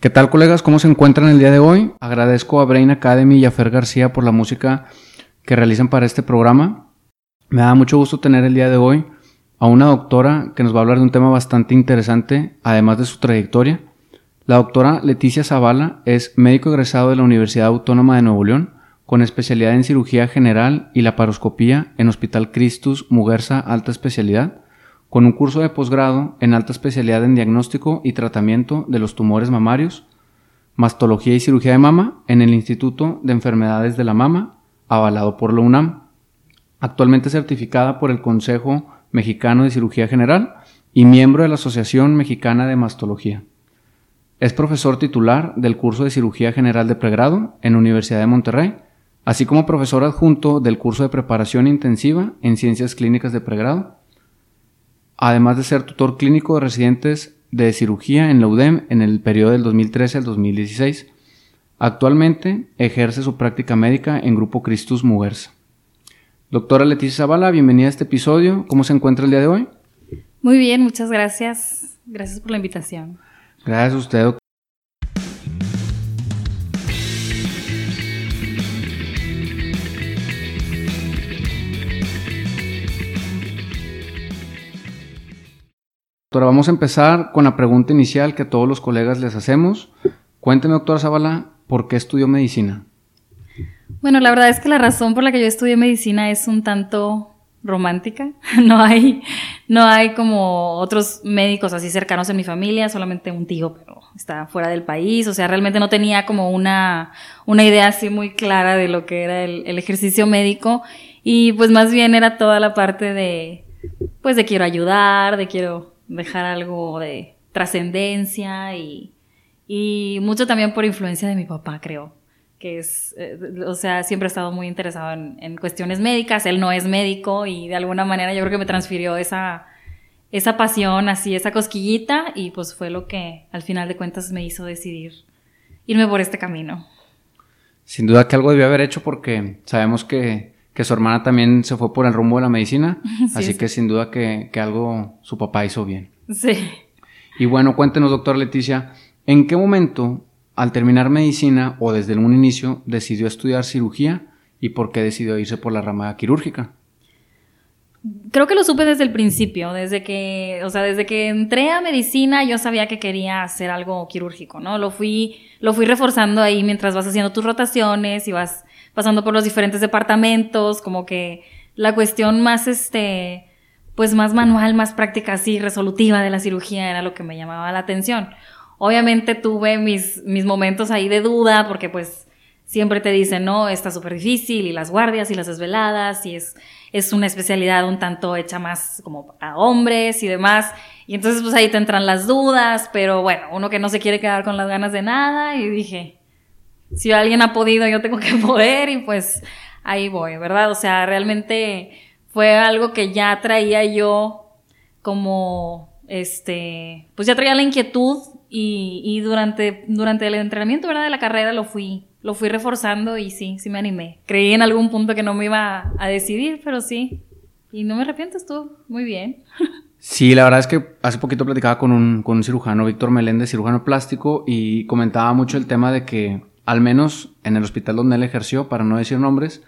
¿Qué tal colegas? ¿Cómo se encuentran el día de hoy? Agradezco a Brain Academy y a Fer García por la música que realizan para este programa. Me da mucho gusto tener el día de hoy a una doctora que nos va a hablar de un tema bastante interesante, además de su trayectoria. La doctora Leticia Zavala es médico egresado de la Universidad Autónoma de Nuevo León, con especialidad en cirugía general y laparoscopía en Hospital Cristus Muguerza Alta Especialidad con un curso de posgrado en alta especialidad en diagnóstico y tratamiento de los tumores mamarios, mastología y cirugía de mama en el Instituto de Enfermedades de la Mama, avalado por la UNAM, actualmente certificada por el Consejo Mexicano de Cirugía General y miembro de la Asociación Mexicana de Mastología. Es profesor titular del curso de Cirugía General de Pregrado en Universidad de Monterrey, así como profesor adjunto del curso de Preparación Intensiva en Ciencias Clínicas de Pregrado además de ser tutor clínico de residentes de cirugía en la UDEM en el periodo del 2013 al 2016. Actualmente ejerce su práctica médica en Grupo Cristus Muguerza. Doctora Leticia Zavala, bienvenida a este episodio. ¿Cómo se encuentra el día de hoy? Muy bien, muchas gracias. Gracias por la invitación. Gracias a usted, Doctora, vamos a empezar con la pregunta inicial que a todos los colegas les hacemos. Cuénteme, doctora Zavala, ¿por qué estudió medicina? Bueno, la verdad es que la razón por la que yo estudié medicina es un tanto romántica. No hay, no hay como otros médicos así cercanos en mi familia, solamente un tío, pero está fuera del país. O sea, realmente no tenía como una, una idea así muy clara de lo que era el, el ejercicio médico. Y pues más bien era toda la parte de, pues de quiero ayudar, de quiero dejar algo de trascendencia y, y mucho también por influencia de mi papá, creo que es, eh, o sea, siempre ha estado muy interesado en, cuestiones médicas, él no es médico y de alguna manera yo creo que me transfirió esa, esa pasión, así, esa cosquillita y pues fue lo que al final de cuentas me hizo decidir irme por este camino. Sin duda que algo debió haber hecho porque sabemos que que su hermana también se fue por el rumbo de la medicina, así que sin duda que, algo su papá hizo bien. Sí. Y bueno, cuéntenos, doctor Leticia, ¿en qué momento, al terminar medicina o desde un inicio, decidió estudiar cirugía y por qué decidió irse por la rama quirúrgica? Creo que lo supe desde el principio, desde que, o sea, desde que entré a medicina yo sabía que quería hacer algo quirúrgico, ¿no? Lo fui, lo fui reforzando ahí mientras vas haciendo tus rotaciones y vas pasando por los diferentes departamentos, como que la cuestión más, este, pues más manual, más práctica, así, resolutiva de la cirugía era lo que me llamaba la atención. Obviamente tuve mis, mis momentos ahí de duda, porque pues siempre te dicen, no, está súper difícil, y las guardias y las desveladas, y es, es una especialidad un tanto hecha más como a hombres y demás. Y entonces pues ahí te entran las dudas, pero bueno, uno que no se quiere quedar con las ganas de nada, y dije, si alguien ha podido, yo tengo que poder y pues ahí voy, ¿verdad? O sea, realmente fue algo que ya traía yo como, este, pues ya traía la inquietud y, y durante, durante el entrenamiento. De la carrera lo fui, lo fui reforzando y sí, sí me animé. Creí en algún punto que no me iba a decidir, pero sí. Y no me arrepiento, estuvo muy bien. Sí, la verdad es que hace poquito platicaba con un, con un cirujano, Víctor Meléndez, cirujano plástico, y comentaba mucho el tema de que al menos en el hospital donde él ejerció, para no decir nombres,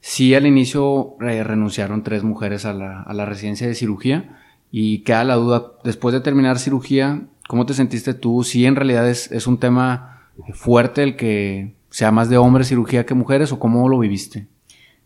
sí al inicio eh, renunciaron tres mujeres a la, residencia de cirugía y queda la duda, después de terminar cirugía, ¿cómo te sentiste tú? Si en realidad es, es un tema fuerte el que sea más de hombres cirugía que mujeres o cómo lo viviste?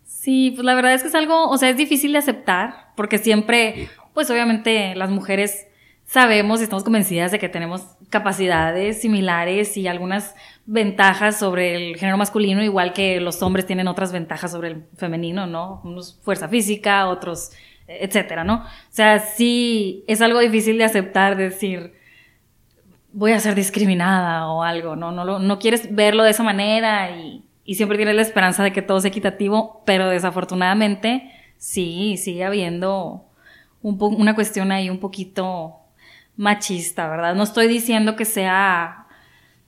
Sí, pues la verdad es que es algo, o sea, es difícil de aceptar porque siempre, pues obviamente las mujeres sabemos y estamos convencidas de que tenemos capacidades similares y algunas ventajas sobre el género masculino, igual que los hombres tienen otras ventajas sobre el femenino, ¿no? Unos fuerza física, otros, etcétera, ¿no? O sea, sí es algo difícil de aceptar, decir, voy a ser discriminada o algo, ¿no? No, no quieres verlo de esa manera y, y siempre tienes la esperanza de que todo sea equitativo, pero desafortunadamente sí, sigue habiendo un una cuestión ahí un poquito machista, ¿verdad? No estoy diciendo que sea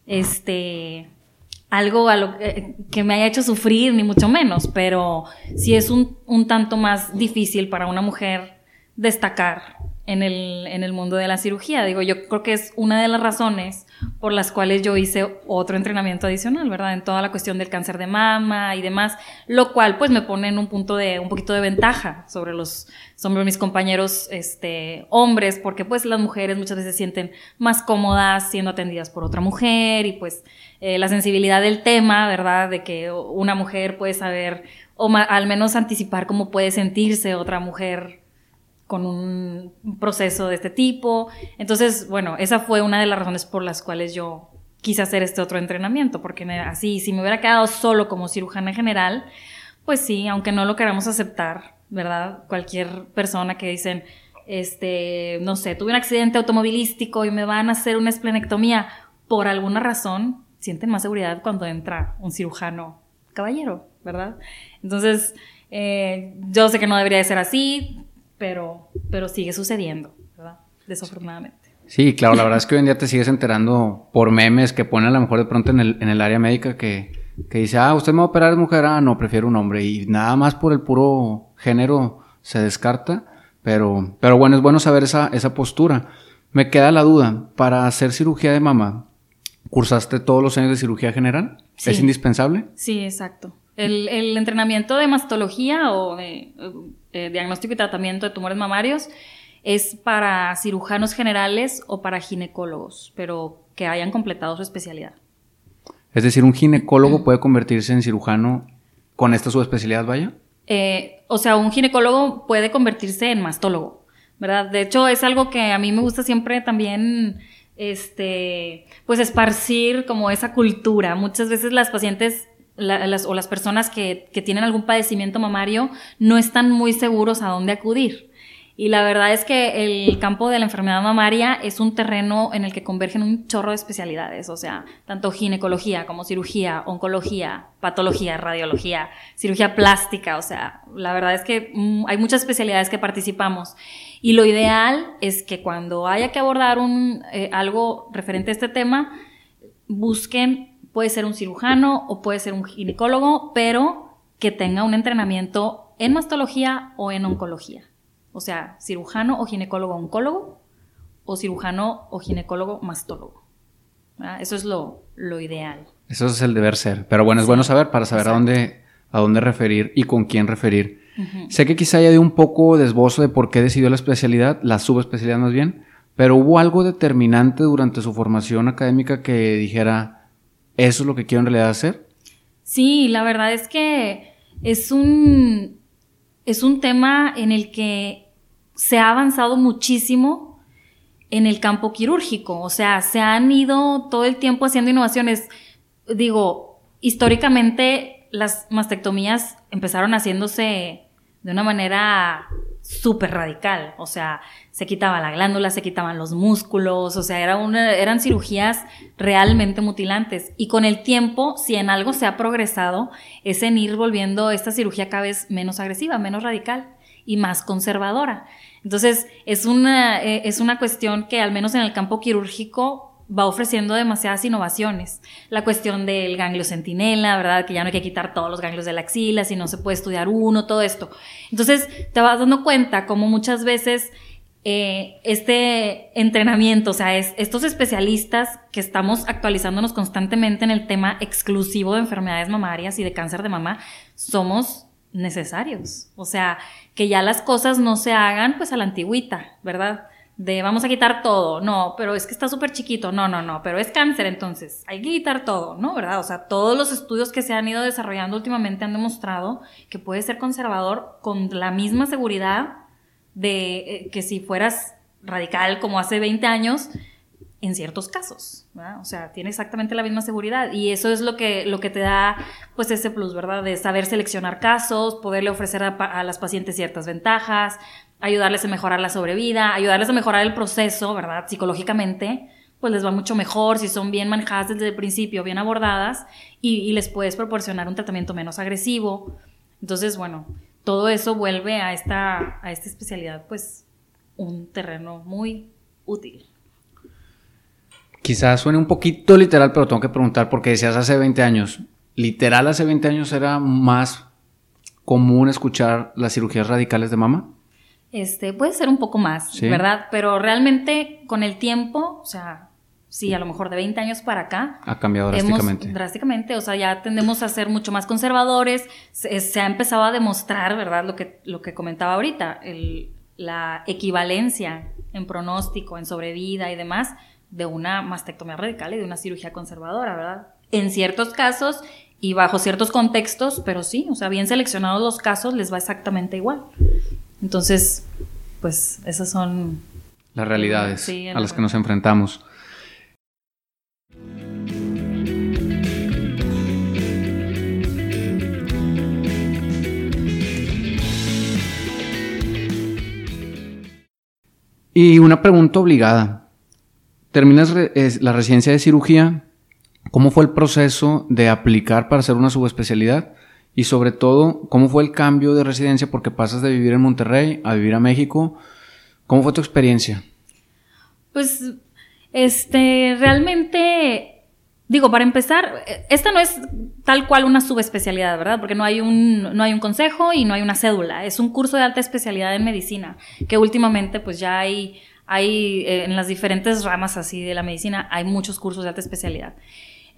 este, algo a lo que me haya hecho sufrir, ni mucho menos, pero sí es un, tanto más difícil para una mujer destacar en el, en el mundo de la cirugía. Digo, yo creo que es una de las razones por las cuales yo hice otro entrenamiento adicional, ¿verdad? En toda la cuestión del cáncer de mama y demás, lo cual pues me pone en un punto de, un poquito de ventaja sobre los, sobre mis compañeros, este, hombres, porque pues las mujeres muchas veces se sienten más cómodas siendo atendidas por otra mujer y pues eh, la sensibilidad del tema, ¿verdad? De que una mujer puede saber o al menos anticipar cómo puede sentirse otra mujer con un proceso de este tipo. Entonces, bueno, esa fue una de las razones por las cuales yo quise hacer este otro entrenamiento, porque así, si me hubiera quedado solo como cirujana general, pues sí, aunque no lo queramos aceptar, ¿verdad? Cualquier persona que dicen, este, no sé, tuve un accidente automovilístico y me van a hacer una esplenectomía, por alguna razón, sienten más seguridad cuando entra un cirujano caballero, ¿verdad? Entonces, eh, yo sé que no debería de ser así, pero, pero sigue sucediendo, ¿verdad? Desafortunadamente. Sí, claro, la verdad es que hoy en día te sigues enterando por memes que ponen a lo mejor de pronto en el, en el área médica que, que dice, ah, usted me va a operar de mujer, ah, no, prefiero un hombre. Y nada más por el puro género se descarta, pero, pero bueno, es bueno saber esa, esa postura. Me queda la duda, para hacer cirugía de mama, ¿cursaste todos los años de cirugía general? ¿Es indispensable? Sí, exacto. El, el entrenamiento de mastología o de eh, diagnóstico y tratamiento de tumores mamarios es para cirujanos generales o para ginecólogos, pero que hayan completado su especialidad. Es decir, un ginecólogo puede convertirse en cirujano con esta subespecialidad, vaya. Eh, o sea, un ginecólogo puede convertirse en mastólogo, ¿verdad? De hecho, es algo que a mí me gusta siempre también, este, pues esparcir como esa cultura. Muchas veces las pacientes las, o las personas que, que tienen algún padecimiento mamario no están muy seguros a dónde acudir. Y la verdad es que el campo de la enfermedad mamaria es un terreno en el que convergen un chorro de especialidades, o sea, tanto ginecología como cirugía, oncología, patología, radiología, cirugía plástica, o sea, la verdad es que mm, hay muchas especialidades que participamos. Y lo ideal es que cuando haya que abordar un, eh, algo referente a este tema, busquen Puede ser un cirujano o puede ser un ginecólogo, pero que tenga un entrenamiento en mastología o en oncología. O sea, cirujano o ginecólogo oncólogo o cirujano o ginecólogo mastólogo. Eso es lo, ideal. Eso es el deber ser. Pero bueno, es bueno saber para saber a dónde, a dónde referir y con quién referir. Sé que quizá haya de un poco de esbozo de por qué decidió la especialidad, la subespecialidad más bien, pero hubo algo determinante durante su formación académica que dijera, ¿Eso es lo que quiero en realidad hacer? Sí, la verdad es que es un, es un tema en el que se ha avanzado muchísimo en el campo quirúrgico. O sea, se han ido todo el tiempo haciendo innovaciones. Digo, históricamente las mastectomías empezaron haciéndose de una manera súper radical. O sea, se quitaba la glándula, se quitaban los músculos, o sea, era una, eran cirugías realmente mutilantes. Y con el tiempo, si en algo se ha progresado, es en ir volviendo esta cirugía cada vez menos agresiva, menos radical y más conservadora. Entonces, es una, eh, es una cuestión que al menos en el campo quirúrgico va ofreciendo demasiadas innovaciones. La cuestión del ganglio centinela, ¿verdad? Que ya no hay que quitar todos los ganglios de la axila, si no se puede estudiar uno, todo esto. Entonces, te vas dando cuenta como muchas veces eh, este entrenamiento, o sea, es, estos especialistas que estamos actualizándonos constantemente en el tema exclusivo de enfermedades mamarias y de cáncer de mama, somos necesarios. O sea, que ya las cosas no se hagan pues a la antigüita, ¿verdad? De vamos a quitar todo, no, pero es que está súper chiquito, no, no, no, pero es cáncer entonces, hay que quitar todo, ¿no? ¿Verdad? O sea, todos los estudios que se han ido desarrollando últimamente han demostrado que puede ser conservador con la misma seguridad de eh, que si fueras radical como hace 20 años, en ciertos casos, O sea, tiene exactamente la misma seguridad y eso es lo que, lo que te da, pues, ese plus, ¿verdad? De saber seleccionar casos, poderle ofrecer a, las pacientes ciertas ventajas, ayudarles a mejorar la sobrevida, ayudarles a mejorar el proceso, ¿verdad? Psicológicamente, pues les va mucho mejor si son bien manejadas desde el principio, bien abordadas y, y les puedes proporcionar un tratamiento menos agresivo. Entonces, bueno, todo eso vuelve a esta, a esta especialidad, pues, un terreno muy útil. Quizás suene un poquito literal, pero tengo que preguntar porque decías hace 20 años. ¿Literal hace 20 años era más común escuchar las cirugías radicales de mama? Este, puede ser un poco más, ¿verdad? Pero realmente con el tiempo, o sea, sí, a lo mejor de 20 años para acá. Ha cambiado drásticamente. drásticamente, o sea, ya tendemos a ser mucho más conservadores. Se, ha empezado a demostrar, ¿verdad? Lo que, lo que comentaba ahorita, la equivalencia en pronóstico, en sobrevida y demás, de una mastectomía radical y de una cirugía conservadora, ¿verdad? En ciertos casos y bajo ciertos contextos, pero sí, o sea, bien seleccionados los casos, les va exactamente igual. Entonces, pues esas son... Las realidades a las que nos enfrentamos. Y una pregunta obligada. Terminas la residencia de cirugía. ¿Cómo fue el proceso de aplicar para hacer una subespecialidad? Y sobre todo, ¿cómo fue el cambio de residencia? Porque pasas de vivir en Monterrey a vivir a México. ¿Cómo fue tu experiencia? Pues, este, realmente Digo, para empezar, esta no es tal cual una subespecialidad, ¿verdad? Porque no hay un, no hay un consejo y no hay una cédula. Es un curso de alta especialidad en medicina, que últimamente pues ya hay, hay eh, en las diferentes ramas así de la medicina, hay muchos cursos de alta especialidad.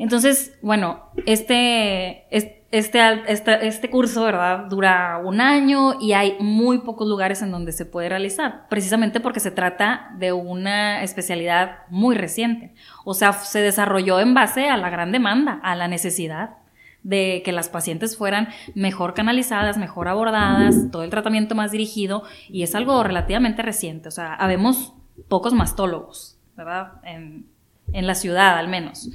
Entonces, bueno, este, este, este, este, curso, ¿verdad? Dura un año y hay muy pocos lugares en donde se puede realizar, precisamente porque se trata de una especialidad muy reciente. O sea, se desarrolló en base a la gran demanda, a la necesidad de que las pacientes fueran mejor canalizadas, mejor abordadas, todo el tratamiento más dirigido, y es algo relativamente reciente. O sea, habemos pocos mastólogos, ¿verdad? En la ciudad al menos.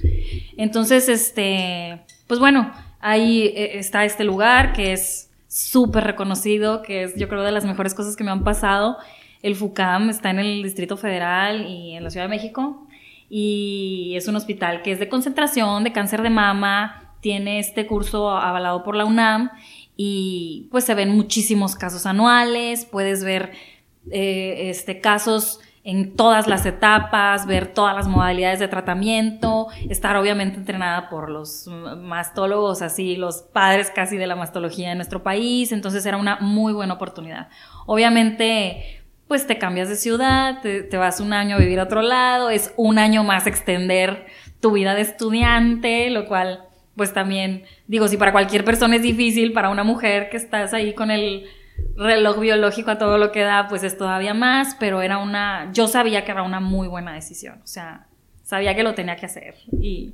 Entonces, este, pues bueno, ahí eh, está este lugar que es súper reconocido, que es yo creo de las mejores cosas que me han pasado. El FUCAM está en el Distrito Federal y en la Ciudad de México y es un hospital que es de concentración de cáncer de mama, tiene este curso avalado por la UNAM y pues se ven muchísimos casos anuales, puedes ver eh, este, casos en todas las etapas, ver todas las modalidades de tratamiento, estar obviamente entrenada por los mastólogos, así los padres casi de la mastología en nuestro país, entonces era una muy buena oportunidad. Obviamente, pues te cambias de ciudad, te, vas un año a vivir a otro lado, es un año más extender tu vida de estudiante, lo cual pues también digo, si para cualquier persona es difícil, para una mujer que estás ahí con el reloj biológico a todo lo que da, pues es todavía más, pero era una, yo sabía que era una muy buena decisión, o sea, sabía que lo tenía que hacer y,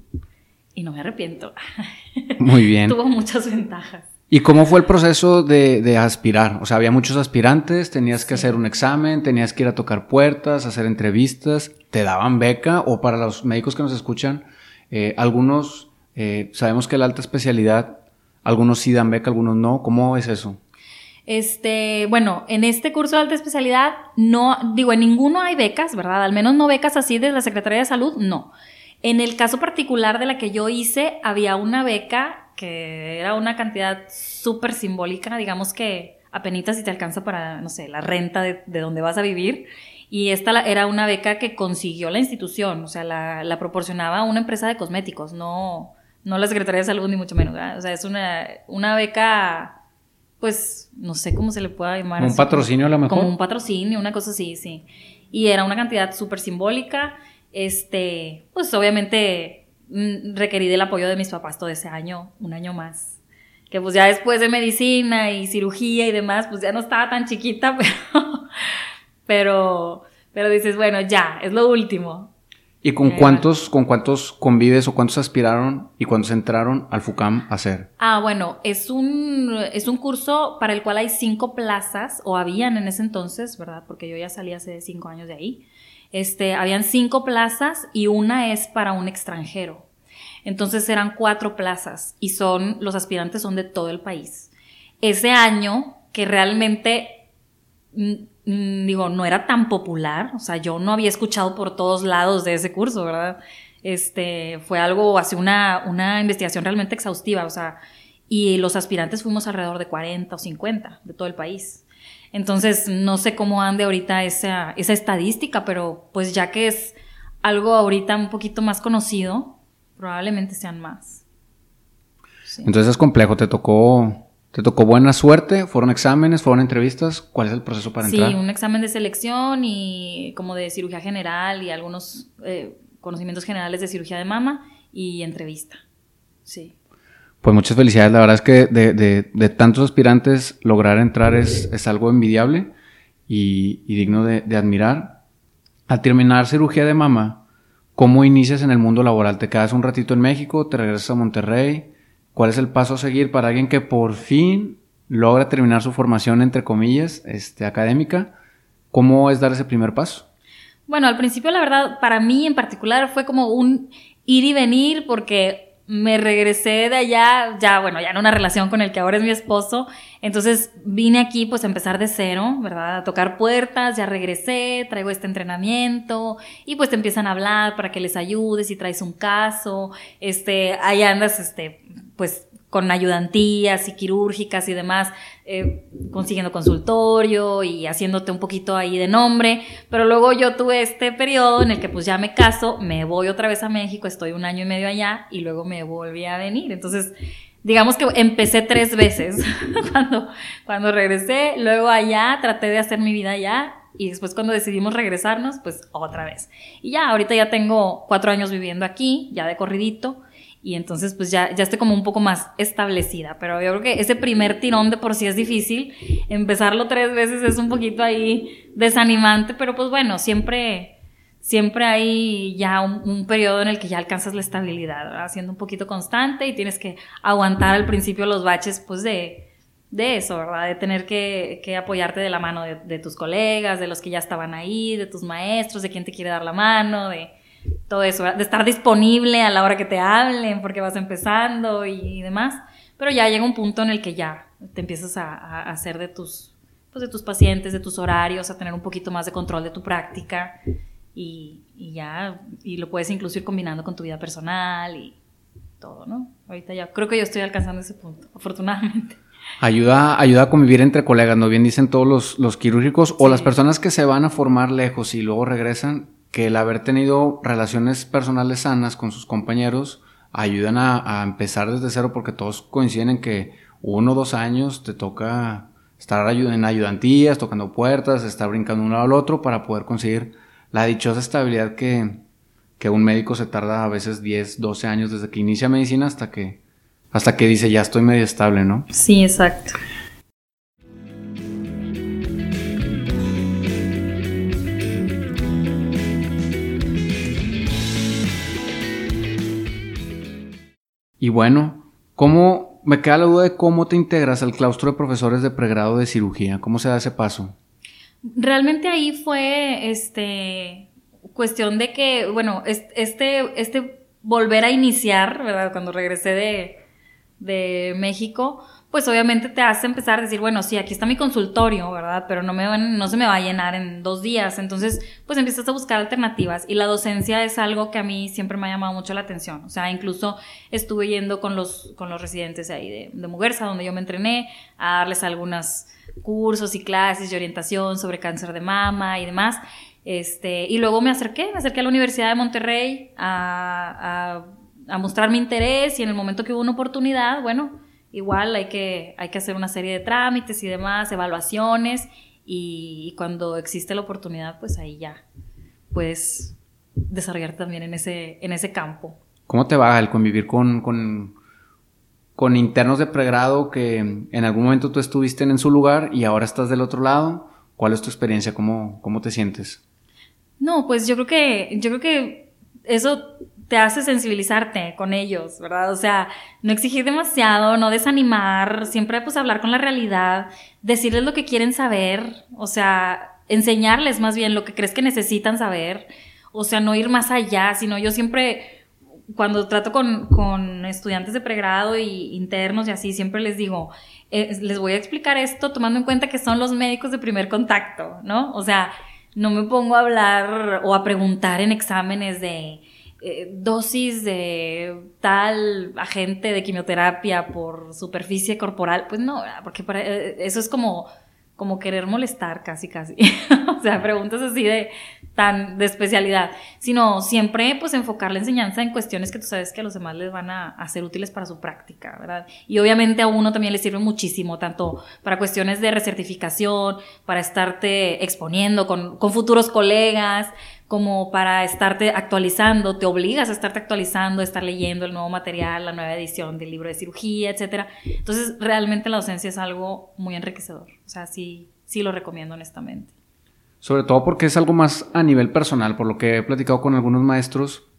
y no me arrepiento. Muy bien. Tuvo muchas ventajas. ¿Y cómo fue el proceso de, de aspirar? O sea, había muchos aspirantes, tenías que hacer un examen, tenías que ir a tocar puertas, hacer entrevistas, te daban beca o para los médicos que nos escuchan, eh, algunos, eh, sabemos que la alta especialidad, algunos sí dan beca, algunos no, ¿cómo es eso? Este, bueno, en este curso de alta especialidad no, digo, en ninguno hay becas, ¿verdad? Al menos no becas así de la Secretaría de Salud, no. En el caso particular de la que yo hice, había una beca que era una cantidad súper simbólica, digamos que apenas si te alcanza para, no sé, la renta de, donde vas a vivir. Y esta era una beca que consiguió la institución, o sea, la, la proporcionaba una empresa de cosméticos, no, no la Secretaría de Salud, ni mucho menos. ¿verdad? O sea, es una, una beca pues, no sé cómo se le pueda llamar. un patrocinio a lo mejor. Como un patrocinio, una cosa así, sí. Y era una cantidad súper simbólica. Este, pues obviamente mm, requerí del apoyo de mis papás todo ese año, un año más. Que pues ya después de medicina y cirugía y demás, pues ya no estaba tan chiquita, pero, pero, pero dices, bueno, ya, es lo último. ¿Y con cuántos, con cuántos convives o cuántos aspiraron y cuántos entraron al FUCAM a hacer? Ah, bueno, es un, es un curso para el cual hay cinco plazas, o habían en ese entonces, ¿verdad? Porque yo ya salí hace cinco años de ahí. Este, habían cinco plazas y una es para un extranjero. Entonces eran cuatro plazas y son, los aspirantes son de todo el país. Ese año, que realmente digo, no era tan popular, o sea, yo no había escuchado por todos lados de ese curso, ¿verdad? Este, fue algo, así una, una investigación realmente exhaustiva, o sea, y los aspirantes fuimos alrededor de 40 o 50 de todo el país. Entonces, no sé cómo ande ahorita esa, esa estadística, pero pues ya que es algo ahorita un poquito más conocido, probablemente sean más. Entonces es complejo, te tocó ¿Te tocó buena suerte? ¿Fueron exámenes? ¿Fueron entrevistas? ¿Cuál es el proceso para entrar? Sí, un examen de selección y como de cirugía general y algunos eh, conocimientos generales de cirugía de mama y entrevista. Sí. Pues muchas felicidades. La verdad es que de, tantos aspirantes lograr entrar es, es algo envidiable y, digno de, admirar. Al terminar cirugía de mama, ¿cómo inicias en el mundo laboral? ¿Te quedas un ratito en México? ¿Te regresas a Monterrey? ¿Cuál es el paso a seguir para alguien que por fin logra terminar su formación, entre comillas, este, académica? ¿Cómo es dar ese primer paso? Bueno, al principio, la verdad, para mí en particular fue como un ir y venir porque me regresé de allá, ya, bueno, ya en una relación con el que ahora es mi esposo. Entonces vine aquí pues a empezar de cero, ¿verdad? A tocar puertas, ya regresé, traigo este entrenamiento y pues te empiezan a hablar para que les ayudes si traes un caso, este, ahí andas, este, pues con ayudantías y quirúrgicas y demás, eh, consiguiendo consultorio y haciéndote un poquito ahí de nombre, pero luego yo tuve este periodo en el que pues ya me caso, me voy otra vez a México, estoy un año y medio allá y luego me volví a venir, entonces digamos que empecé tres veces cuando, cuando regresé, luego allá traté de hacer mi vida allá y después cuando decidimos regresarnos, pues otra vez. Y ya, ahorita ya tengo cuatro años viviendo aquí, ya de corridito, y entonces pues ya, ya estoy como un poco más establecida, pero yo creo que ese primer tirón de por sí es difícil, empezarlo tres veces es un poquito ahí desanimante, pero pues bueno, siempre, siempre hay ya un, periodo en el que ya alcanzas la estabilidad, haciendo un poquito constante y tienes que aguantar al principio los baches pues de, de eso, ¿verdad? De tener que, que apoyarte de la mano de, de tus colegas, de los que ya estaban ahí, de tus maestros, de quien te quiere dar la mano, de todo eso, de estar disponible a la hora que te hablen porque vas empezando y, demás. Pero ya llega un punto en el que ya te empiezas a, hacer de tus, pues de tus pacientes, de tus horarios, a tener un poquito más de control de tu práctica y, y ya, y lo puedes incluso ir combinando con tu vida personal y todo, ¿no? Ahorita ya creo que yo estoy alcanzando ese punto, afortunadamente. Ayuda, ayuda a convivir entre colegas, ¿no? Bien dicen todos los, los quirúrgicos o las personas que se van a formar lejos y luego regresan, que el haber tenido relaciones personales sanas con sus compañeros ayudan a, empezar desde cero porque todos coinciden en que uno o dos años te toca estar en ayudantías, tocando puertas, estar brincando de un lado al otro para poder conseguir la dichosa estabilidad que, que un médico se tarda a veces 10, 12 años desde que inicia medicina hasta que, hasta que dice ya estoy medio estable, ¿no? Sí, exacto. Y bueno, ¿cómo, me queda la duda de cómo te integras al claustro de profesores de pregrado de cirugía? ¿Cómo se da ese paso? Realmente ahí fue, este, cuestión de que, bueno, este, este volver a iniciar, ¿verdad? Cuando regresé de, de México, pues obviamente te hace empezar a decir, bueno, sí, aquí está mi consultorio, ¿verdad? Pero no, me no se me va a llenar en dos días. Entonces, pues empiezas a buscar alternativas. Y la docencia es algo que a mí siempre me ha llamado mucho la atención. O sea, incluso estuve yendo con los, con los residentes ahí de, de Muguerza, donde yo me entrené, a darles algunos cursos y clases de orientación sobre cáncer de mama y demás. Este, y luego me acerqué, me acerqué a la Universidad de Monterrey a, a, a mostrar mi interés y en el momento que hubo una oportunidad, bueno, igual hay que, hay que hacer una serie de trámites y demás, evaluaciones, y, cuando existe la oportunidad, pues ahí ya puedes desarrollarte también en ese, en ese campo. ¿Cómo te va el convivir con, con, con internos de pregrado que en algún momento tú estuviste en su lugar y ahora estás del otro lado? ¿Cuál es tu experiencia? ¿Cómo, cómo te sientes? No, pues yo creo que, yo creo que eso te hace sensibilizarte con ellos, ¿verdad? O sea, no exigir demasiado, no desanimar, siempre pues hablar con la realidad, decirles lo que quieren saber, o sea, enseñarles más bien lo que crees que necesitan saber, o sea, no ir más allá, sino yo siempre, cuando trato con, estudiantes de pregrado y internos y así, siempre les digo, eh, les voy a explicar esto tomando en cuenta que son los médicos de primer contacto, ¿no? O sea, no me pongo a hablar o a preguntar en exámenes de eh, dosis de tal agente de quimioterapia por superficie corporal, pues no, porque eh, eso es como como querer molestar casi, casi. o sea, preguntas así de tan de especialidad, sino siempre pues enfocar la enseñanza en cuestiones que tú sabes que a los demás les van a, a ser útiles para su práctica, ¿verdad? Y obviamente a uno también le sirve muchísimo, tanto para cuestiones de recertificación, para estarte exponiendo con, con futuros colegas, como para estarte actualizando, te obligas a estarte actualizando, a estar leyendo el nuevo material, la nueva edición del libro de cirugía, etcétera. Entonces, realmente la docencia es algo muy enriquecedor. O sea, sí, sí lo recomiendo honestamente. Sobre todo porque es algo más a nivel personal, por lo que he platicado con algunos maestros.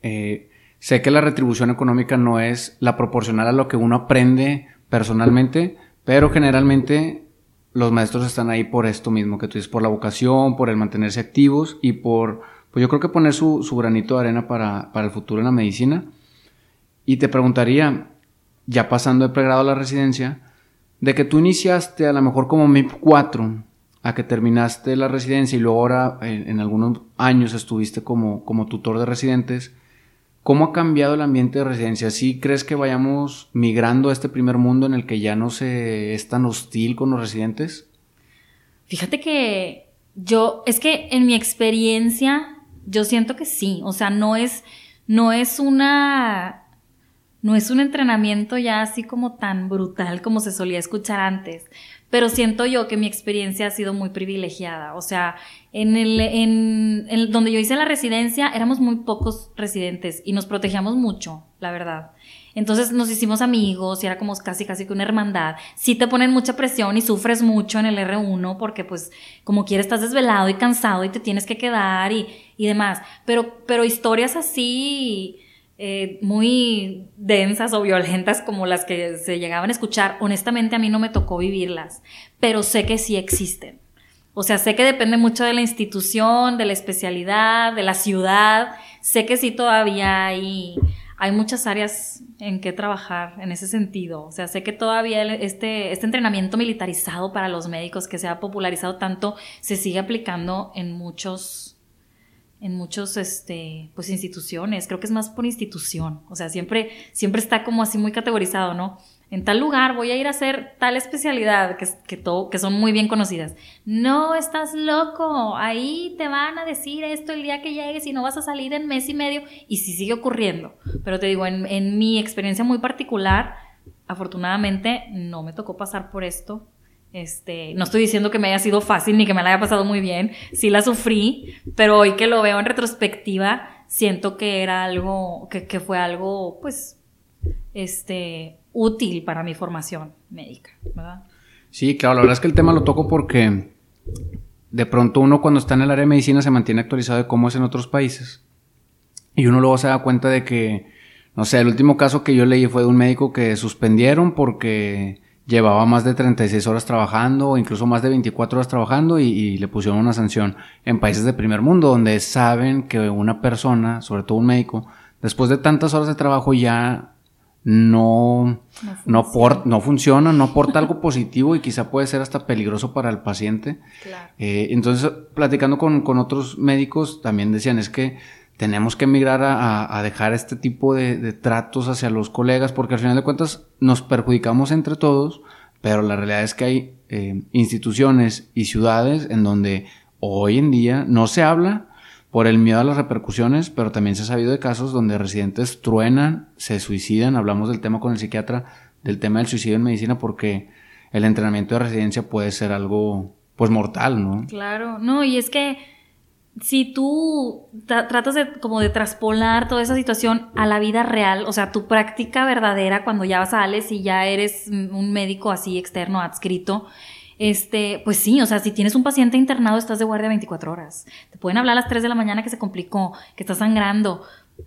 Eh, sé que la retribución económica no es la proporcional a lo que uno aprende personalmente, pero generalmente los maestros están ahí por esto mismo que tú dices, por la vocación, por el mantenerse activos y por, pues yo creo que poner su, granito de arena para, el futuro en la medicina. Y te preguntaría, ya pasando de pregrado a la residencia, de que tú iniciaste a lo mejor como MIP 4, a que terminaste la residencia y luego ahora en, en algunos años estuviste como, como tutor de residentes, ¿Cómo ha cambiado el ambiente de residencia? ¿Sí crees que vayamos migrando a este primer mundo en el que ya no se es tan hostil con los residentes? Fíjate que yo, es que en mi experiencia, yo siento que sí. O sea, no es, no es una, no es un entrenamiento ya así como tan brutal como se solía escuchar antes pero siento yo que mi experiencia ha sido muy privilegiada. O sea, en el, en, donde yo hice la residencia éramos muy pocos residentes y nos protegíamos mucho, la verdad. Entonces nos hicimos amigos y era como casi casi que una hermandad. Sí te ponen mucha presión y sufres mucho en el R1 porque pues como quieres estás desvelado y cansado y te tienes que quedar y, y demás. Pero, pero historias así eh, muy densas o violentas como las que se llegaban a escuchar, honestamente a mí no me tocó vivirlas, pero sé que sí existen. O sea, sé que depende mucho de la institución, de la especialidad, de la ciudad. Sé que sí todavía hay, hay muchas áreas en que trabajar en ese sentido. O sea, sé que todavía este, este entrenamiento militarizado para los médicos que se ha popularizado tanto se sigue aplicando en muchos en muchos, este, pues instituciones, creo que es más por institución, o sea, siempre, siempre está como así muy categorizado, ¿no? En tal lugar voy a ir a hacer tal especialidad que, que, todo, que son muy bien conocidas. No, estás loco, ahí te van a decir esto el día que llegues y no vas a salir en mes y medio, y sí sigue ocurriendo. Pero te digo, en, en mi experiencia muy particular, afortunadamente no me tocó pasar por esto, este, no estoy diciendo que me haya sido fácil ni que me la haya pasado muy bien, sí la sufrí, pero hoy que lo veo en retrospectiva, siento que era algo, que, fue algo, pues, este, útil para mi formación médica. Sí, claro, la verdad es que el tema lo toco porque de pronto uno cuando está en el área de medicina se mantiene actualizado de cómo es en otros países. Y uno luego se da cuenta de que, no sé, el último caso que yo leí fue de un médico que suspendieron porque llevaba más de 36 horas trabajando o incluso más de 24 horas trabajando y, le pusieron una sanción en países de primer mundo donde saben que una persona, sobre todo un médico, después de tantas horas de trabajo ya no, no, funciona. no, funciona, no aporta algo positivo y quizá puede ser hasta peligroso para el paciente. Eh, entonces, platicando con, con otros médicos, también decían, es que tenemos que emigrar a, dejar este tipo de, tratos hacia los colegas porque al final de cuentas nos perjudicamos entre todos, pero la realidad es que hay eh, instituciones y ciudades en donde hoy en día no se habla por el miedo a las repercusiones, pero también se ha sabido de casos donde residentes truenan, se suicidan, hablamos del tema con el psiquiatra, del tema del suicidio en medicina porque el entrenamiento de residencia puede ser algo pues mortal, ¿no? Claro, no, y es que si tú tratas de como de traspolar toda esa situación a la vida real, o sea, tu práctica verdadera cuando ya sales y ya eres un médico así externo, adscrito, este, pues sí, o sea, si tienes un paciente internado, estás de guardia 24 horas. Te pueden hablar a las 3 de la mañana que se complicó, que está sangrando,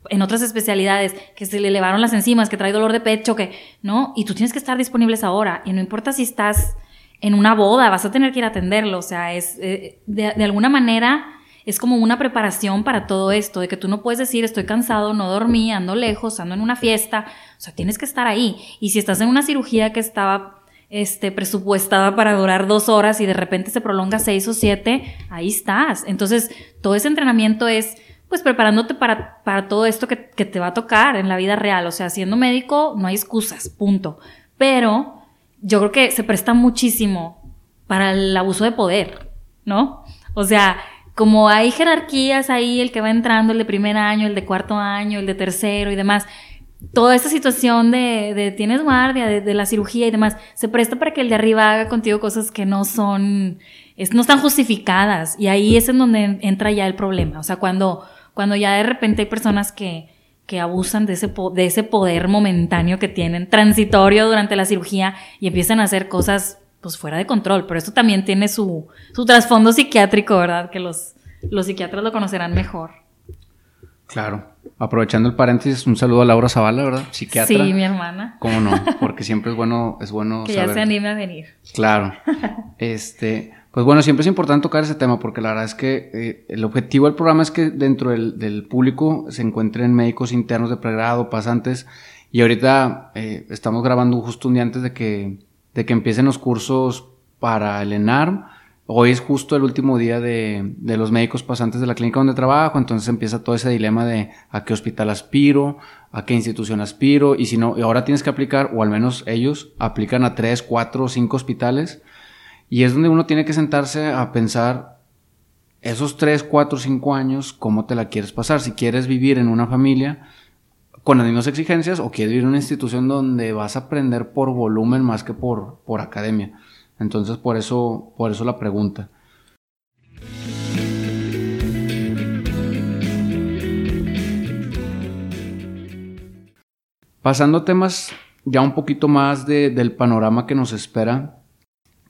en otras especialidades, que se le elevaron las enzimas, que trae dolor de pecho, que, ¿no? Y tú tienes que estar disponible esa hora. Y no importa si estás en una boda, vas a tener que ir a atenderlo. O sea, es, eh, de, de alguna manera, es como una preparación para todo esto, de que tú no puedes decir estoy cansado, no dormí, ando lejos, ando en una fiesta, o sea, tienes que estar ahí. Y si estás en una cirugía que estaba este, presupuestada para durar dos horas y de repente se prolonga seis o siete, ahí estás. Entonces, todo ese entrenamiento es pues preparándote para, para todo esto que, que te va a tocar en la vida real. O sea, siendo médico no hay excusas, punto. Pero yo creo que se presta muchísimo para el abuso de poder, ¿no? O sea, como hay jerarquías ahí, el que va entrando, el de primer año, el de cuarto año, el de tercero y demás, toda esta situación de, tienes guardia, de, la cirugía y demás, se presta para que el de arriba haga contigo cosas que no son, no están justificadas. Y ahí es en donde entra ya el problema. O sea, cuando, cuando ya de repente hay personas que, que abusan de ese, de ese poder momentáneo que tienen, transitorio durante la cirugía, y empiezan a hacer cosas pues fuera de control, pero esto también tiene su, su trasfondo psiquiátrico, ¿verdad? Que los, los psiquiatras lo conocerán mejor. Claro. Aprovechando el paréntesis, un saludo a Laura Zavala, ¿verdad? Psiquiatra. Sí, mi hermana. ¿Cómo no? Porque siempre es bueno, es bueno que ya se anime a venir. Claro. Este, pues bueno, siempre es importante tocar ese tema porque la verdad es que eh, el objetivo del programa es que dentro del, del, público se encuentren médicos internos de pregrado, pasantes, y ahorita eh, estamos grabando justo un día antes de que de que empiecen los cursos para el ENARM. Hoy es justo el último día de, los médicos pasantes de la clínica donde trabajo, entonces empieza todo ese dilema de a qué hospital aspiro, a qué institución aspiro, y si no, ahora tienes que aplicar, o al menos ellos aplican a tres, cuatro cinco hospitales, y es donde uno tiene que sentarse a pensar esos tres, cuatro, cinco años, cómo te la quieres pasar, si quieres vivir en una familia, con las mismas exigencias o quieres ir a una institución donde vas a aprender por volumen más que por, por academia. Entonces, por eso, por eso la pregunta. Pasando a temas ya un poquito más del panorama que nos espera,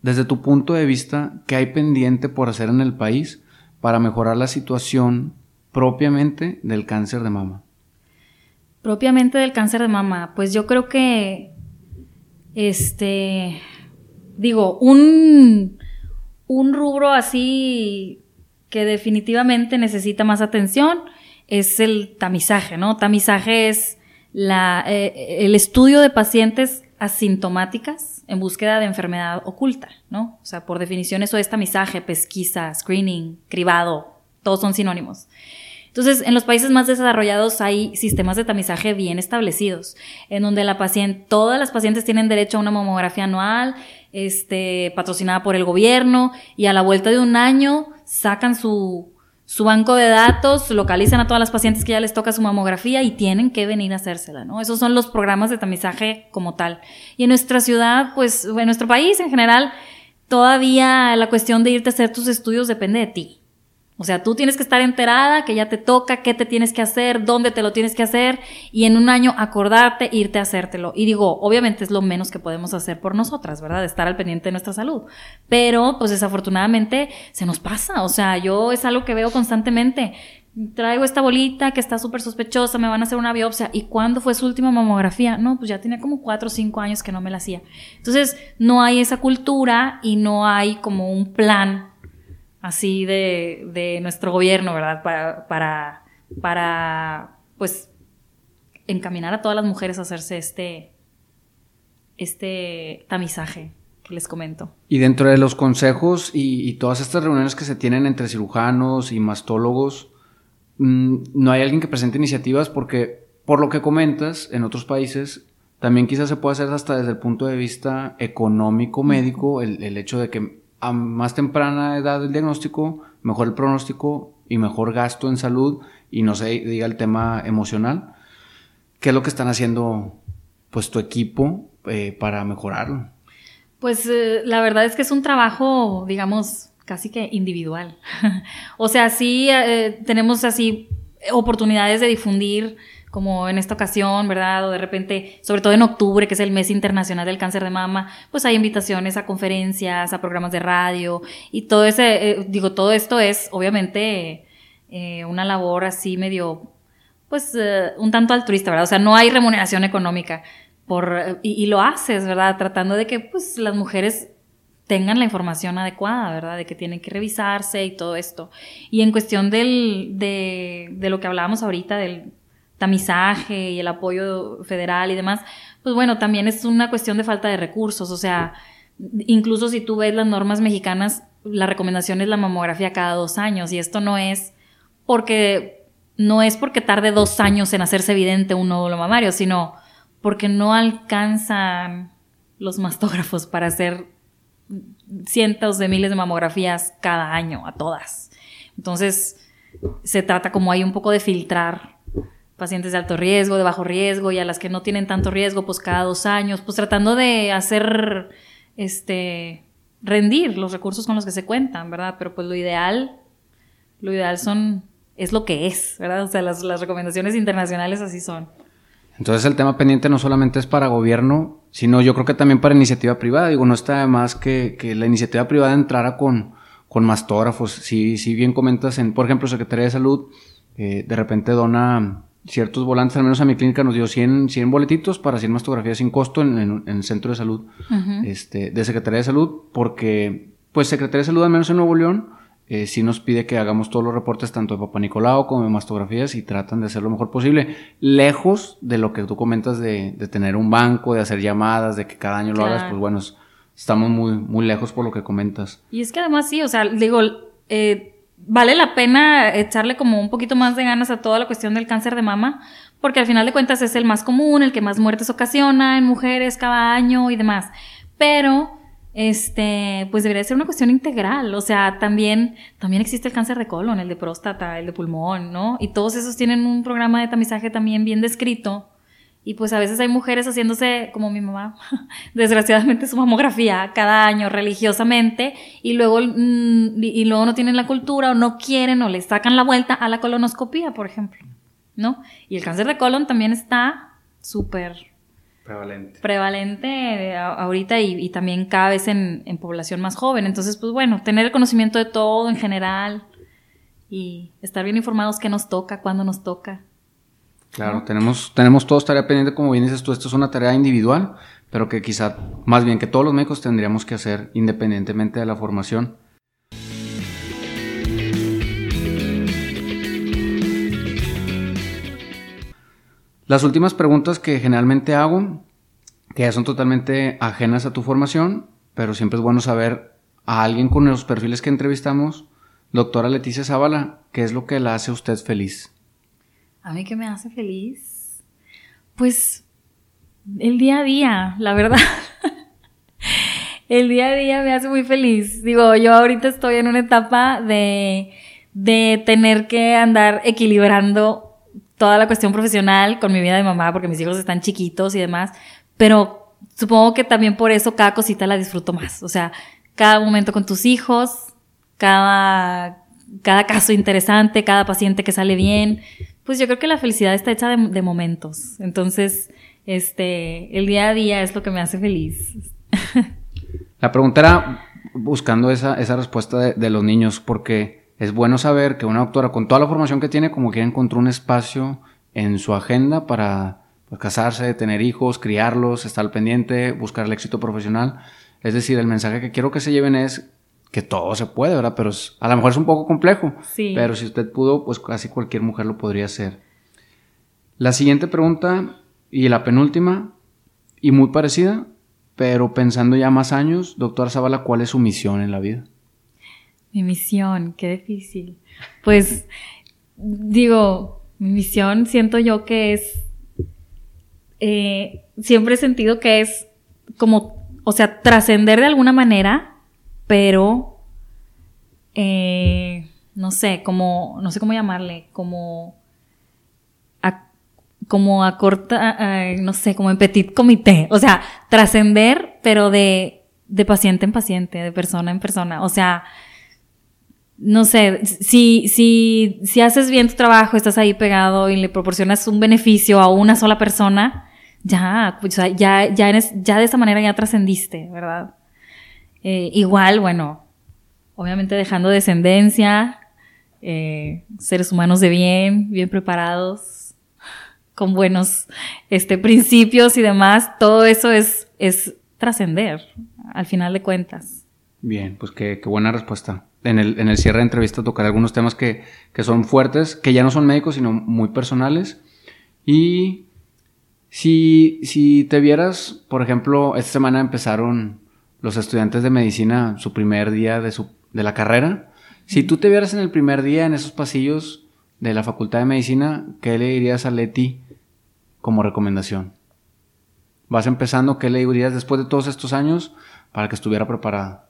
desde tu punto de vista, ¿qué hay pendiente por hacer en el país para mejorar la situación propiamente del cáncer de mama? Propiamente del cáncer de mama, pues yo creo que, este, digo, un, un rubro así que definitivamente necesita más atención es el tamizaje, ¿no? Tamizaje es la, eh, el estudio de pacientes asintomáticas en búsqueda de enfermedad oculta, ¿no? O sea, por definición eso es tamizaje, pesquisa, screening, cribado, todos son sinónimos. Entonces, en los países más desarrollados hay sistemas de tamizaje bien establecidos, en donde la paciente, todas las pacientes tienen derecho a una mamografía anual, este, patrocinada por el gobierno, y a la vuelta de un año sacan su, su banco de datos, localizan a todas las pacientes que ya les toca su mamografía y tienen que venir a hacérsela, ¿no? Esos son los programas de tamizaje como tal. Y en nuestra ciudad, pues, en nuestro país en general, todavía la cuestión de irte a hacer tus estudios depende de ti. O sea, tú tienes que estar enterada que ya te toca, qué te tienes que hacer, dónde te lo tienes que hacer y en un año acordarte, irte a hacértelo. Y digo, obviamente es lo menos que podemos hacer por nosotras, ¿verdad? Estar al pendiente de nuestra salud. Pero, pues desafortunadamente se nos pasa. O sea, yo es algo que veo constantemente. Traigo esta bolita que está súper sospechosa, me van a hacer una biopsia. ¿Y cuándo fue su última mamografía? No, pues ya tenía como cuatro o cinco años que no me la hacía. Entonces, no hay esa cultura y no hay como un plan así de, nuestro gobierno, ¿verdad? Para, para, para, pues, encaminar a todas las mujeres a hacerse este, este tamizaje que les comento. Y dentro de los consejos y, todas estas reuniones que se tienen entre cirujanos y mastólogos, mm, no hay alguien que presente iniciativas porque, por lo que comentas, en otros países también quizás se puede hacer hasta desde el punto de vista económico médico, el, el hecho de que a más temprana edad del diagnóstico, mejor el pronóstico y mejor gasto en salud y no se diga el tema emocional. ¿Qué es lo que están haciendo pues tu equipo eh, para mejorarlo? Pues eh, la verdad es que es un trabajo, digamos, casi que individual. o sea, sí eh, tenemos así oportunidades de difundir como en esta ocasión, ¿verdad? O de repente, sobre todo en octubre, que es el mes internacional del cáncer de mama, pues hay invitaciones a conferencias, a programas de radio y todo ese, eh, digo, todo esto es obviamente eh, una labor así medio, pues eh, un tanto altruista, ¿verdad? O sea, no hay remuneración económica por, y, lo haces, ¿verdad? Tratando de que pues las mujeres tengan la información adecuada, ¿verdad? De que tienen que revisarse y todo esto. Y en cuestión del, de, de lo que hablábamos ahorita, del tamizaje y el apoyo federal y demás, pues bueno, también es una cuestión de falta de recursos, o sea, incluso si tú ves las normas mexicanas, la recomendación es la mamografía cada dos años y esto no es porque no es porque tarde dos años en hacerse evidente un nódulo mamario, sino porque no alcanzan los mastógrafos para hacer cientos de miles de mamografías cada año a todas. Entonces, se trata como hay un poco de filtrar pacientes de alto riesgo, de bajo riesgo y a las que no tienen tanto riesgo, pues cada dos años, pues tratando de hacer, este, rendir los recursos con los que se cuentan, ¿verdad? Pero pues lo ideal, lo ideal son, es lo que es, ¿verdad? O sea, las, las recomendaciones internacionales así son. Entonces el tema pendiente no solamente es para gobierno, sino yo creo que también para iniciativa privada. Digo, no está de más que, que la iniciativa privada entrara con, con mastógrafos. Si, si bien comentas en, por ejemplo, Secretaría de Salud, eh, de repente dona ciertos volantes, al menos a mi clínica nos dio 100, 100 boletitos para 100 mastografías sin costo en, en, el centro de salud este, de Secretaría de Salud, porque pues Secretaría de Salud, al menos en Nuevo León, eh, sí nos pide que hagamos todos los reportes tanto de Papa Nicolau como de mastografías y tratan de hacer lo mejor posible, lejos de lo que tú comentas de, de tener un banco, de hacer llamadas, de que cada año lo hagas, pues bueno, estamos muy, muy lejos por lo que comentas. Y es que además sí, o sea, digo, eh, vale la pena echarle como un poquito más de ganas a toda la cuestión del cáncer de mama, porque al final de cuentas es el más común, el que más muertes ocasiona en mujeres cada año y demás. Pero este, pues debería ser una cuestión integral. O sea, también, también existe el cáncer de colon, el de próstata, el de pulmón, ¿no? Y todos esos tienen un programa de tamizaje también bien descrito. Y pues a veces hay mujeres haciéndose, como mi mamá, desgraciadamente su mamografía cada año religiosamente y luego, mm, y luego no tienen la cultura o no quieren o le sacan la vuelta a la colonoscopía, por ejemplo, ¿no? Y el cáncer de colon también está súper Prevalente. Prevalente eh, ahorita y, también cada vez en, población más joven. Entonces, pues bueno, tener el conocimiento de todo en general y estar bien informados qué nos toca, cuándo nos toca. Claro, tenemos, tenemos todos tarea pendiente, como bien dices tú, esto es una tarea individual, pero que quizá, más bien que todos los médicos tendríamos que hacer independientemente de la formación. Las últimas preguntas que generalmente hago, que ya son totalmente ajenas a tu formación, pero siempre es bueno saber a alguien con los perfiles que entrevistamos, doctora Leticia Zavala, ¿qué es lo que la hace a usted feliz? A mí qué me hace feliz. Pues el día a día, la verdad. el día a día me hace muy feliz. Digo, yo ahorita estoy en una etapa de, de tener que andar equilibrando toda la cuestión profesional con mi vida de mamá, porque mis hijos están chiquitos y demás, pero supongo que también por eso cada cosita la disfruto más. O sea, cada momento con tus hijos, cada, cada caso interesante, cada paciente que sale bien, pues yo creo que la felicidad está hecha de, momentos. Entonces, este, el día a día es lo que me hace feliz. La pregunta era buscando esa, esa respuesta de, los niños, porque es bueno saber que una doctora con toda la formación que tiene, como que encontró un espacio en su agenda para pues, casarse, tener hijos, criarlos, estar al pendiente, buscar el éxito profesional. Es decir, el mensaje que quiero que se lleven es que todo se puede, ¿verdad? Pero a lo mejor es un poco complejo. Sí. Pero si usted pudo, pues casi cualquier mujer lo podría hacer. La siguiente pregunta y la penúltima, y muy parecida, pero pensando ya más años, doctora Zavala, ¿cuál es su misión en la vida? Mi misión, qué difícil. Pues digo, mi misión siento yo que es, eh, siempre he sentido que es como, o sea, trascender de alguna manera, pero, eh, no sé, como, no sé cómo llamarle, como, como a corta, no sé, como en petit comité, o sea, trascender, pero de, de paciente en paciente, de persona en persona, o sea, no sé, si, si, si haces bien tu trabajo, estás ahí pegado y le proporcionas un beneficio a una sola persona, ya, pues, ya, ya, ya de esa manera ya trascendiste, ¿verdad? Eh, igual, bueno, obviamente dejando descendencia, eh, seres humanos de bien, bien preparados, con buenos este, principios y demás, todo eso es, es trascender, al final de cuentas. Bien, pues qué, qué buena respuesta en el, en el cierre de entrevista tocar algunos temas que, que, son fuertes, que ya no son médicos, sino muy personales. Y si, si te vieras, por ejemplo, esta semana empezaron los estudiantes de medicina su primer día de, su, de la carrera. Si tú te vieras en el primer día en esos pasillos de la Facultad de Medicina, ¿qué le dirías a Leti como recomendación? Vas empezando, ¿qué le dirías después de todos estos años? para que estuviera preparada?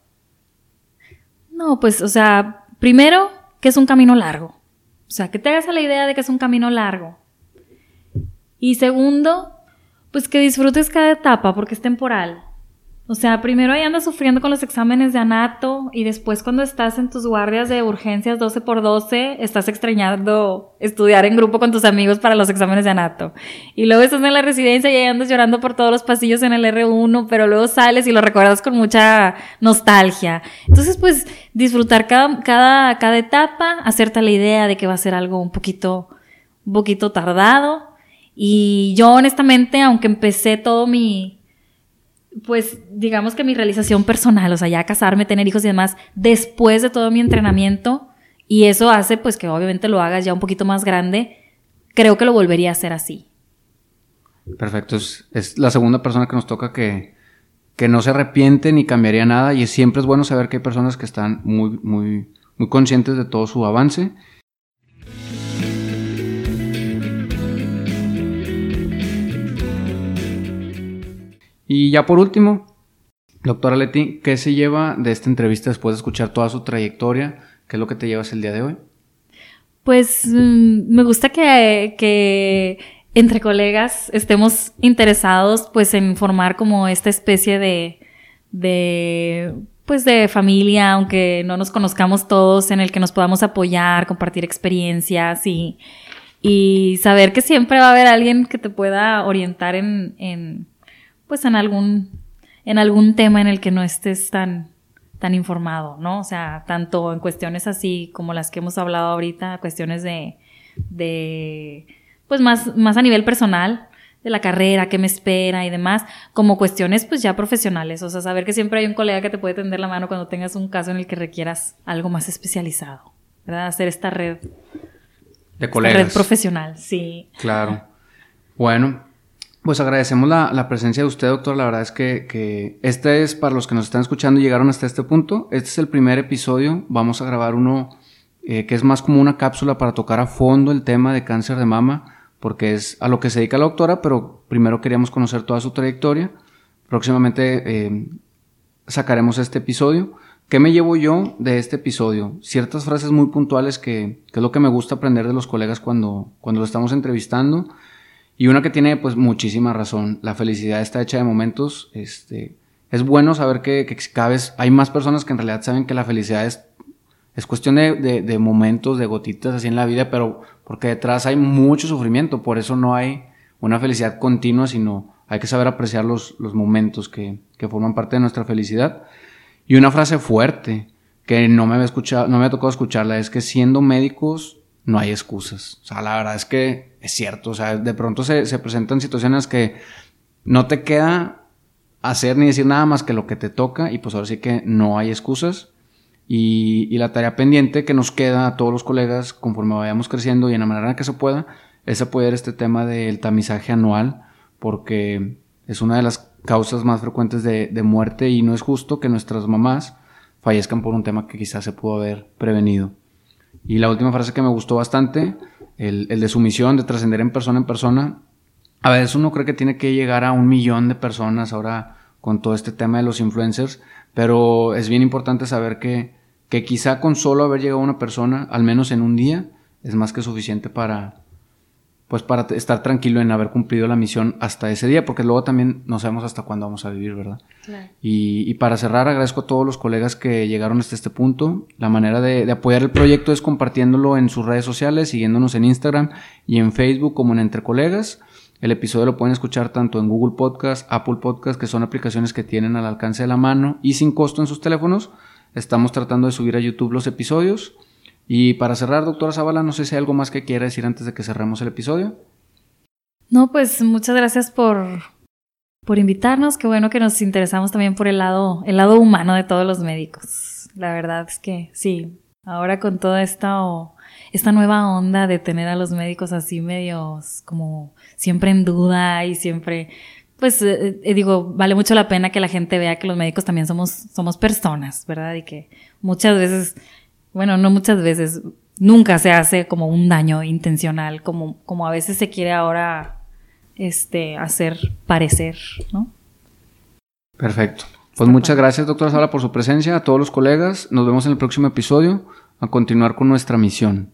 No, pues, o sea, primero, que es un camino largo. O sea, que te hagas la idea de que es un camino largo. Y segundo, pues que disfrutes cada etapa porque es temporal. O sea, primero ahí andas sufriendo con los exámenes de anato y después cuando estás en tus guardias de urgencias 12 por 12 estás extrañando estudiar en grupo con tus amigos para los exámenes de anato. Y luego estás en la residencia y ahí andas llorando por todos los pasillos en el R1, pero luego sales y lo recuerdas con mucha nostalgia. Entonces, pues disfrutar cada, cada, cada etapa, hacerte la idea de que va a ser algo un poquito, un poquito tardado. Y yo honestamente, aunque empecé todo mi, pues digamos que mi realización personal, o sea, ya casarme, tener hijos y demás, después de todo mi entrenamiento, y eso hace pues que obviamente lo hagas ya un poquito más grande, creo que lo volvería a hacer así. Perfecto, es, la segunda persona que nos toca que, que, no se arrepiente ni cambiaría nada y siempre es bueno saber que hay personas que están muy, muy, muy conscientes de todo su avance Y ya por último, doctora Leti, ¿qué se lleva de esta entrevista después de escuchar toda su trayectoria? ¿Qué es lo que te llevas el día de hoy? Pues mm, me gusta que, que, entre colegas estemos interesados pues en formar como esta especie de, de pues de familia, aunque no nos conozcamos todos, en el que nos podamos apoyar, compartir experiencias y, y saber que siempre va a haber alguien que te pueda orientar en, en pues en algún, en algún tema en el que no estés tan, tan informado, ¿no? O sea, tanto en cuestiones así como las que hemos hablado ahorita, cuestiones de, de pues más, más a nivel personal, de la carrera, qué me espera y demás, como cuestiones pues ya profesionales, o sea, saber que siempre hay un colega que te puede tender la mano cuando tengas un caso en el que requieras algo más especializado, ¿verdad? Hacer esta red. De colegas. red profesional, sí. Claro. Bueno, pues agradecemos la, presencia de usted, doctor. La verdad es que, este es, para los que nos están escuchando y llegaron hasta este punto, este es el primer episodio. Vamos a grabar uno eh, que es más como una cápsula para tocar a fondo el tema de cáncer de mama, porque es a lo que se dedica la doctora, pero primero queríamos conocer toda su trayectoria. Próximamente eh, sacaremos este episodio. ¿Qué me llevo yo de este episodio? Ciertas frases muy puntuales que, que es lo que me gusta aprender de los colegas cuando, cuando lo estamos entrevistando y una que tiene pues muchísima razón, la felicidad está hecha de momentos, este, es bueno saber que, que cada vez hay más personas que en realidad saben que la felicidad es, es cuestión de, de, momentos, de gotitas así en la vida, pero porque detrás hay mucho sufrimiento, por eso no hay una felicidad continua, sino hay que saber apreciar los, los momentos que, que forman parte de nuestra felicidad. Y una frase fuerte, que no me había escuchado, no me ha tocado escucharla, es que siendo médicos no hay excusas. O sea, la verdad es que es cierto. O sea, de pronto se, presentan situaciones que no te queda hacer ni decir nada más que lo que te toca y pues ahora sí que no hay excusas. Y, la tarea pendiente que nos queda a todos los colegas conforme vayamos creciendo y en la manera que se pueda es apoyar este tema del tamizaje anual porque es una de las causas más frecuentes de, de muerte y no es justo que nuestras mamás fallezcan por un tema que quizás se pudo haber prevenido. Y la última frase que me gustó bastante, el, el de sumisión, de trascender en persona en persona. A veces uno cree que tiene que llegar a un millón de personas ahora con todo este tema de los influencers, pero es bien importante saber que, que quizá con solo haber llegado a una persona, al menos en un día, es más que suficiente para, pues para estar tranquilo en haber cumplido la misión hasta ese día, porque luego también no sabemos hasta cuándo vamos a vivir, ¿verdad? Y, para cerrar, agradezco a todos los colegas que llegaron hasta este punto. La manera de, apoyar el proyecto es compartiéndolo en sus redes sociales, siguiéndonos en Instagram y en Facebook como en Entre Colegas. El episodio lo pueden escuchar tanto en Google Podcast, Apple Podcast, que son aplicaciones que tienen al alcance de la mano y sin costo en sus teléfonos. Estamos tratando de subir a YouTube los episodios. Y para cerrar, doctora Zavala, no sé si hay algo más que quiera decir antes de que cerremos el episodio. No, pues muchas gracias por, por invitarnos. Qué bueno que nos interesamos también por el lado, el lado humano de todos los médicos. La verdad es que sí, ahora con toda esta, esta nueva onda de tener a los médicos así medios como siempre en duda y siempre, pues eh, eh, digo, vale mucho la pena que la gente vea que los médicos también somos, somos personas, ¿verdad? Y que muchas veces bueno, no muchas veces, nunca se hace como un daño intencional, como, como a veces se quiere ahora este, hacer parecer, ¿no? Perfecto. Pues muchas gracias, doctora Sala, por su presencia, a todos los colegas. Nos vemos en el próximo episodio a continuar con nuestra misión.